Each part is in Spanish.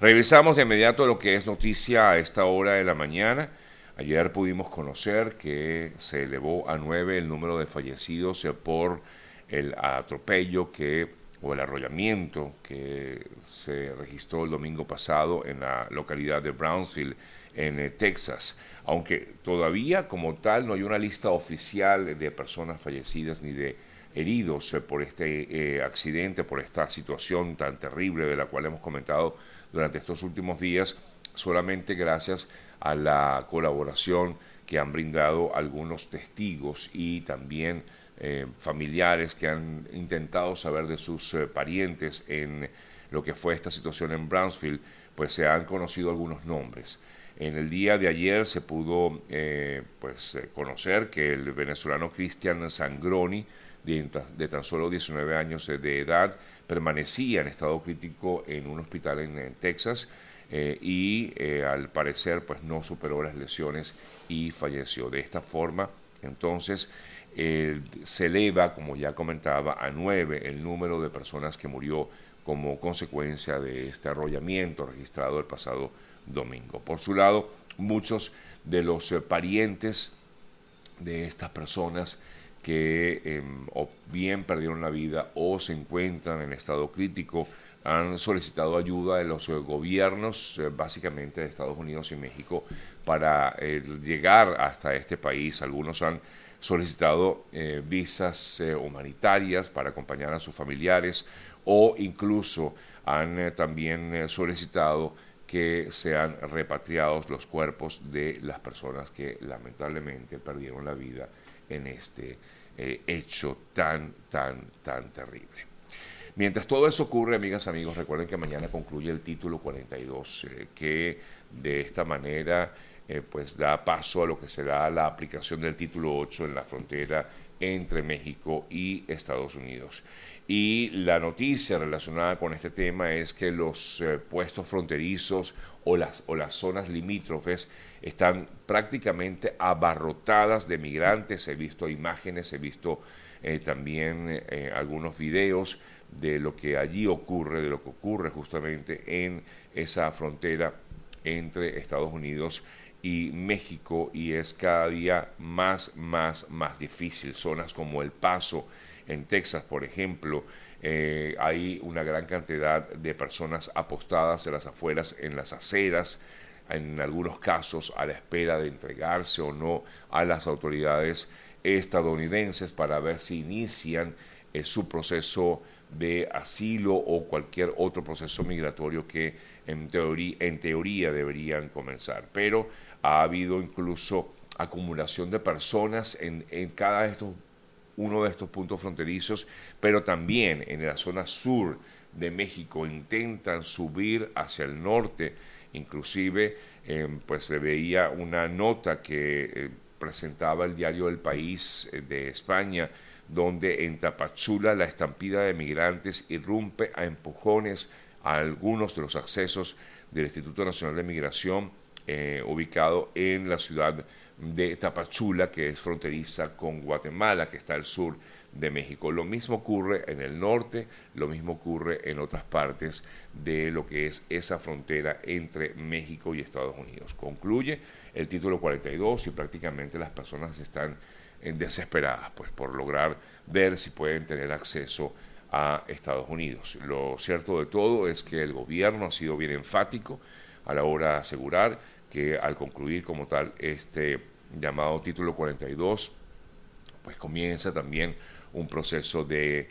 Revisamos de inmediato lo que es noticia a esta hora de la mañana. Ayer pudimos conocer que se elevó a nueve el número de fallecidos por el atropello que o el arrollamiento que se registró el domingo pasado en la localidad de Brownsville, en eh, Texas. Aunque todavía como tal no hay una lista oficial de personas fallecidas ni de heridos eh, por este eh, accidente, por esta situación tan terrible de la cual hemos comentado durante estos últimos días, solamente gracias a la colaboración que han brindado algunos testigos y también eh, familiares que han intentado saber de sus parientes en lo que fue esta situación en Brownsville, pues se han conocido algunos nombres. En el día de ayer se pudo pues, conocer que el venezolano Cristian Sangroni, de, tan solo 19 años de edad, permanecía en estado crítico en un hospital en, Texas eh, y eh, al parecer pues no superó las lesiones y falleció. De esta forma, entonces, se eleva, como ya comentaba, a nueve el número de personas que murió como consecuencia de este arrollamiento registrado el pasado domingo. Por su lado, muchos de los eh, parientes de estas personas que em, o bien perdieron la vida o se encuentran en estado crítico han solicitado ayuda de los eh, gobiernos, eh, básicamente de Estados Unidos y México, para eh, llegar hasta este país. Algunos han solicitado visas humanitarias para acompañar a sus familiares o incluso han también solicitado que sean repatriados los cuerpos de las personas que lamentablemente perdieron la vida en este eh, hecho tan, tan, tan terrible. Mientras todo eso ocurre, amigas, amigos, recuerden que mañana concluye el título 42, eh, que de esta manera eh, pues da paso a lo que será la aplicación del título 8 en la frontera entre México y Estados Unidos. Y la noticia relacionada con este tema es que los puestos fronterizos o las, o las zonas limítrofes están prácticamente abarrotadas de migrantes. He visto imágenes, he visto eh, también eh, algunos videos de lo que allí ocurre, de lo que ocurre justamente en esa frontera entre Estados Unidos y México y es cada día más, más, más difícil. Zonas como El Paso, en Texas, por ejemplo, eh, hay una gran cantidad de personas apostadas en las afueras, en las aceras, en algunos casos a la espera de entregarse o no a las autoridades estadounidenses para ver si inician eh, su proceso de asilo o cualquier otro proceso migratorio que en teoría, en teoría deberían comenzar. Pero ha habido incluso acumulación de personas en, en cada de estos uno de estos puntos fronterizos, pero también en la zona sur de México intentan subir hacia el norte, inclusive em, pues se veía una nota que eh, presentaba el diario El País eh, de España, donde en Tapachula la estampida de migrantes irrumpe a empujones a algunos de los accesos del Instituto Nacional de Migración, eh, ubicado en la ciudad de Tapachula, que es fronteriza con Guatemala, que está al sur de México. Lo mismo ocurre en el norte, lo mismo ocurre en otras partes de lo que es esa frontera entre México y Estados Unidos. Concluye el título 42 y prácticamente las personas están desesperadas pues, por lograr ver si pueden tener acceso a Estados Unidos. Lo cierto de todo es que el gobierno ha sido bien enfático a la hora de asegurar que al concluir como tal este llamado título 42, pues comienza también un proceso de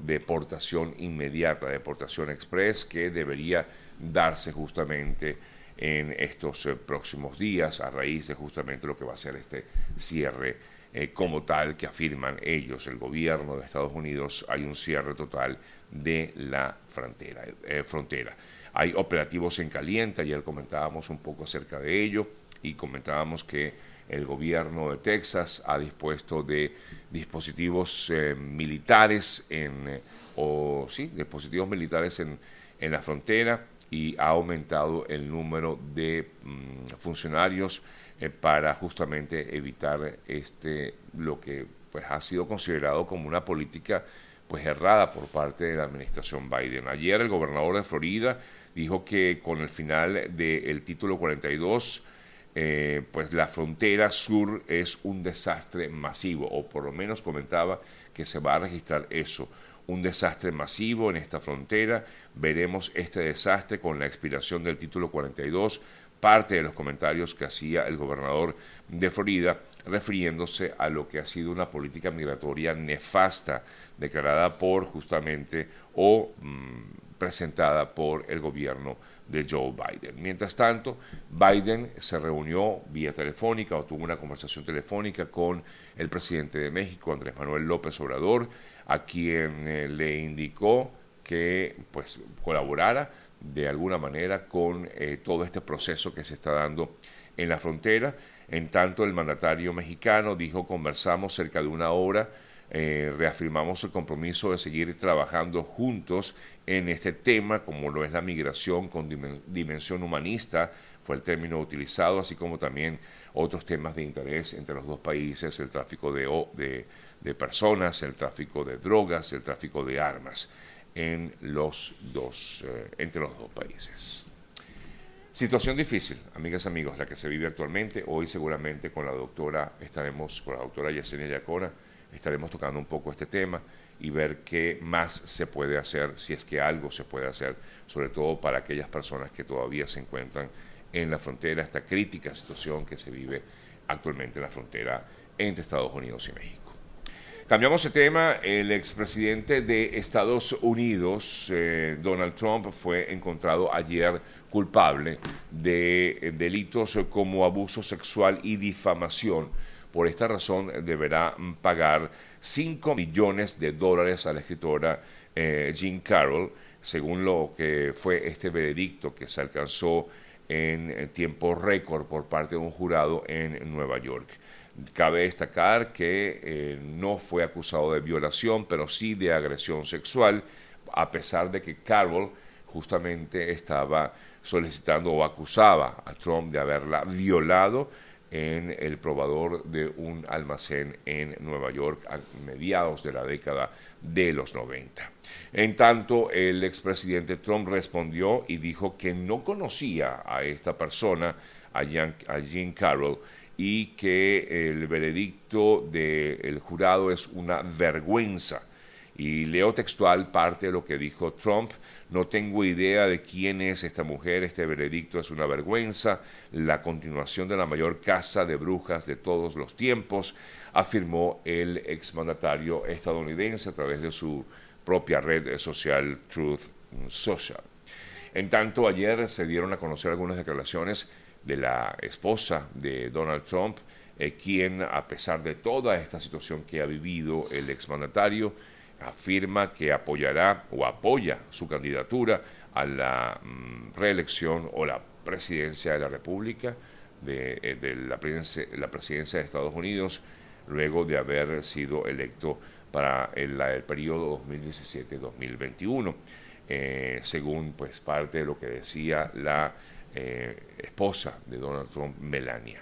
deportación inmediata, deportación express, que debería darse justamente en estos eh, próximos días a raíz de justamente lo que va a ser este cierre eh, como tal que afirman ellos, el gobierno de Estados Unidos, hay un cierre total de la frontera. Eh, frontera. Hay operativos en caliente, ayer comentábamos un poco acerca de ello y comentábamos que el gobierno de Texas ha dispuesto de dispositivos eh, militares en, eh, o sí, dispositivos militares en, en, la frontera y ha aumentado el número de mm, funcionarios eh, para justamente evitar este lo que pues ha sido considerado como una política pues errada por parte de la administración Biden. Ayer el gobernador de Florida dijo que con el final del título 42, eh, pues la frontera sur es un desastre masivo, o por lo menos comentaba que se va a registrar eso, un desastre masivo en esta frontera. Veremos este desastre con la expiración del título 42, parte de los comentarios que hacía el gobernador de Florida, refiriéndose a lo que ha sido una política migratoria nefasta declarada por justamente o mm, presentada por el gobierno de Joe Biden. Mientras tanto, Biden se reunió vía telefónica o tuvo una conversación telefónica con el presidente de México, Andrés Manuel López Obrador, a quien eh, le indicó que pues colaborara de alguna manera con eh, todo este proceso que se está dando en la frontera. En tanto, el mandatario mexicano dijo conversamos cerca de una hora, eh, reafirmamos el compromiso de seguir trabajando juntos en este tema, como lo es la migración con dimensión humanista, fue el término utilizado, así como también otros temas de interés entre los dos países, el tráfico de, personas, el tráfico de drogas, el tráfico de armas en los dos, eh, entre los dos países. Situación difícil, amigas y amigos, la que se vive actualmente. Hoy seguramente con la doctora estaremos, con la doctora Yesenia Yacona, estaremos tocando un poco este tema y ver qué más se puede hacer, si es que algo se puede hacer, sobre todo para aquellas personas que todavía se encuentran en la frontera, esta crítica situación que se vive actualmente en la frontera entre Estados Unidos y México. Cambiamos de tema. El expresidente de Estados Unidos, eh, Donald Trump, fue encontrado ayer culpable de delitos como abuso sexual y difamación. Por esta razón deberá pagar 5 millones de dólares a la escritora eh, Jean Carroll, según lo que fue este veredicto que se alcanzó en tiempo récord por parte de un jurado en Nueva York. Cabe destacar que eh, no fue acusado de violación, pero sí de agresión sexual, a pesar de que Carroll justamente estaba solicitando o acusaba a Trump de haberla violado en el probador de un almacén en Nueva York a mediados de la década de los 90. En tanto, el expresidente Trump respondió y dijo que no conocía a esta persona, a Jean Carroll, y que el veredicto del jurado es una vergüenza. Y leo textual parte de lo que dijo Trump. No tengo idea de quién es esta mujer, este veredicto es una vergüenza, la continuación de la mayor casa de brujas de todos los tiempos, afirmó el exmandatario estadounidense a través de su propia red social Truth Social. En tanto, ayer se dieron a conocer algunas declaraciones de la esposa de Donald Trump, eh, quien, a pesar de toda esta situación que ha vivido el exmandatario, afirma que apoyará o apoya su candidatura a la mm, reelección o la presidencia de la República, de, eh, la, presidencia, la, presidencia, de Estados Unidos, luego de haber sido electo para el, el periodo 2017-2021, eh, según pues parte de lo que decía la eh, esposa de Donald Trump, Melania.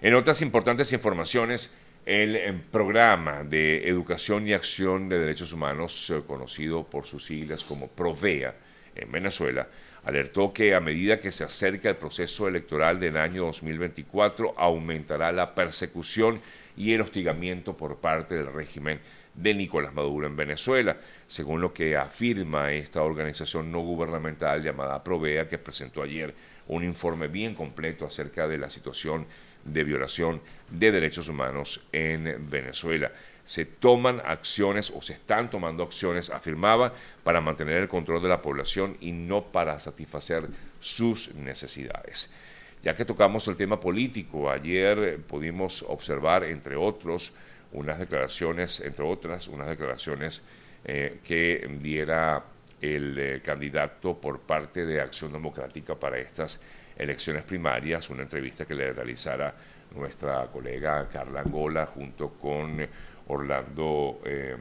En otras importantes informaciones, el programa de educación y acción de derechos humanos, eh, conocido por sus siglas como PROVEA en Venezuela, alertó que a medida que se acerca el proceso electoral del año 2024, aumentará la persecución y el hostigamiento por parte del régimen de Nicolás Maduro en Venezuela, según lo que afirma esta organización no gubernamental llamada Provea, que presentó ayer un informe bien completo acerca de la situación de violación de derechos humanos en Venezuela. Se toman acciones o se están tomando acciones, afirmaba, para mantener el control de la población y no para satisfacer sus necesidades. Ya que tocamos el tema político, ayer pudimos observar, entre otros, unas declaraciones, entre otras, unas declaraciones eh, que diera el eh, candidato por parte de Acción Democrática para estas primarias, una entrevista que le realizara nuestra colega Carla Angola junto con Orlando, em,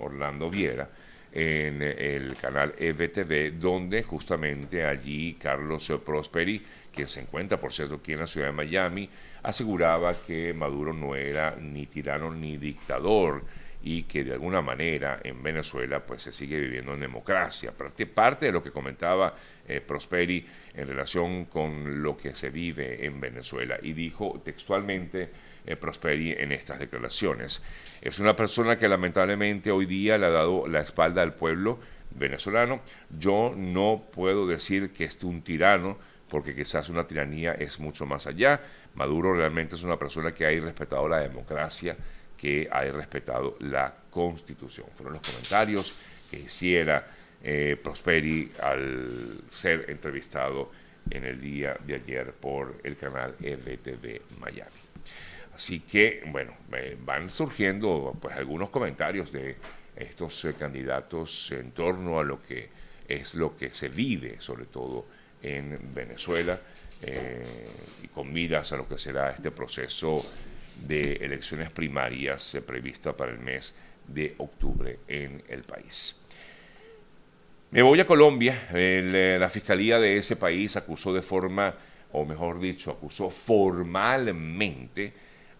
Orlando Viera en el canal EVTV, donde justamente allí Carlos Prosperi, quien se encuentra, por cierto, aquí en la ciudad de Miami, aseguraba que Maduro no era ni tirano ni dictador y que de alguna manera en Venezuela pues se sigue viviendo en democracia. Parte de lo que comentaba eh, Prosperi en relación con lo que se vive en Venezuela y dijo textualmente eh, Prosperi en estas declaraciones. Es una persona que lamentablemente hoy día le ha dado la espalda al pueblo venezolano. Yo no puedo decir que es un tirano, porque quizás una tiranía es mucho más allá. Maduro realmente es una persona que ha respetado la democracia, que ha respetado la constitución. Fueron los comentarios que hiciera eh, Prosperi al ser entrevistado en el día de ayer por el canal RTV Miami. Así que, bueno, van surgiendo pues algunos comentarios de estos eh, candidatos en torno a lo que es lo que se vive, sobre todo en Venezuela, eh, y con miras a lo que será este proceso de elecciones primarias eh, prevista para el mes de octubre en el país. Me voy a Colombia. la fiscalía de ese país acusó de forma, o mejor dicho, acusó formalmente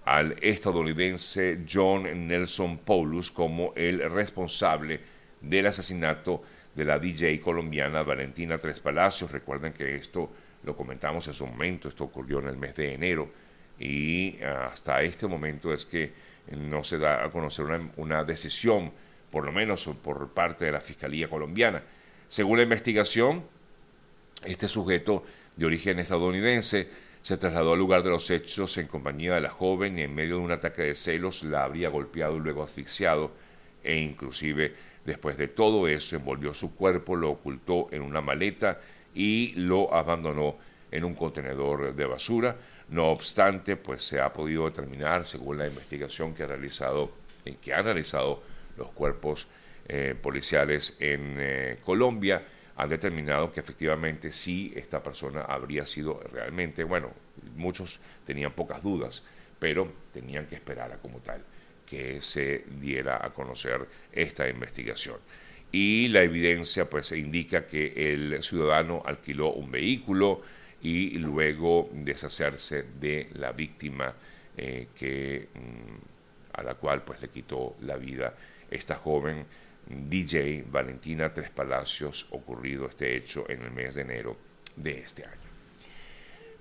al estadounidense John Nelson Paulus como el responsable del asesinato de la DJ colombiana Valentina Tres Palacios. Recuerden que esto lo comentamos en su momento, esto ocurrió en el mes de enero y hasta este momento es que no se da a conocer una, una decisión, por lo menos por parte de la Fiscalía colombiana. Según la investigación, este sujeto de origen estadounidense se trasladó al lugar de los hechos en compañía de la joven y en medio de un ataque de celos la habría golpeado y luego asfixiado e inclusive después de todo eso envolvió su cuerpo, lo ocultó en una maleta y lo abandonó en un contenedor de basura. No obstante, pues se ha podido determinar, según la investigación que, ha realizado, que han realizado los cuerpos eh, policiales en eh, Colombia, han determinado que efectivamente sí esta persona habría sido realmente, bueno, muchos tenían pocas dudas, pero tenían que esperar a como tal que se diera a conocer esta investigación. Y la evidencia pues indica que el ciudadano alquiló un vehículo y luego deshacerse de la víctima eh, que, mm, a la cual pues le quitó la vida esta joven DJ Valentina Tres Palacios, ocurrido este hecho en el mes de enero de este año.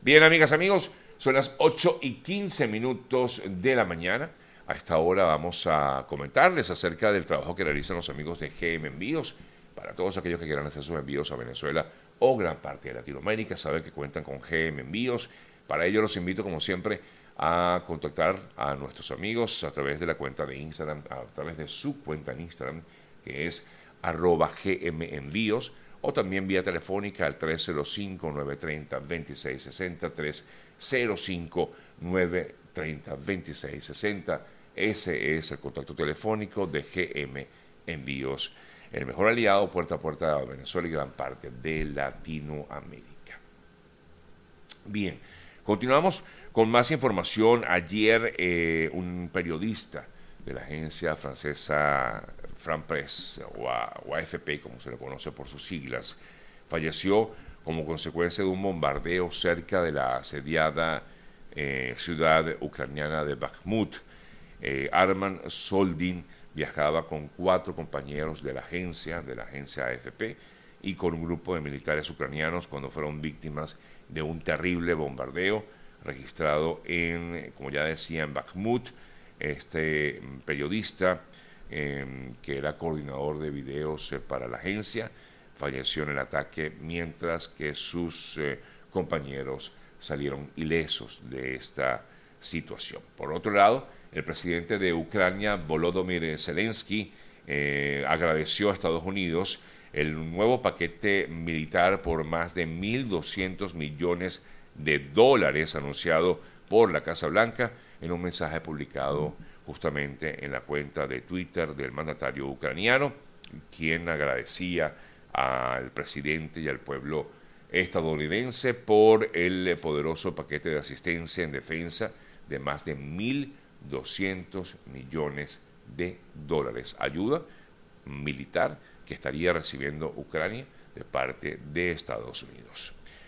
Bien, amigas, amigos, son las 8 y 15 minutos de la mañana. A esta hora vamos a comentarles acerca del trabajo que realizan los amigos de GM Envíos. Para todos aquellos que quieran hacer sus envíos a Venezuela o gran parte de Latinoamérica, saben que cuentan con GM Envíos. Para ello los invito, como siempre, a contactar a nuestros amigos a través de la cuenta de Instagram, a través de su cuenta en Instagram, que es arroba gmenvíos, o también vía telefónica al 305-930-2660, 305-930-2660. Ese es el contacto telefónico de GM Envíos, el mejor aliado puerta a puerta de Venezuela y gran parte de Latinoamérica. Bien, continuamos con más información. Ayer eh, un periodista de la agencia francesa Franpress o, o AFP, como se le conoce por sus siglas, falleció como consecuencia de un bombardeo cerca de la asediada eh, ciudad ucraniana de Bakhmut. Eh, Arman Soldin viajaba con cuatro compañeros de la agencia, de la agencia AFP, y con un grupo de militares ucranianos cuando fueron víctimas de un terrible bombardeo registrado en, como ya decía, en Bakhmut. Este periodista Em, que era coordinador de videos eh, para la agencia, falleció en el ataque mientras que sus eh, compañeros salieron ilesos de esta situación. Por otro lado, el presidente de Ucrania, Volodymyr Zelensky, eh, agradeció a Estados Unidos el nuevo paquete militar por más de 1.200 millones de dólares anunciado por la Casa Blanca en un mensaje publicado justamente en la cuenta de Twitter del mandatario ucraniano, quien agradecía al presidente y al pueblo estadounidense por el poderoso paquete de asistencia en defensa de más de 1.200 millones de dólares. Ayuda militar que estaría recibiendo Ucrania de parte de Estados Unidos.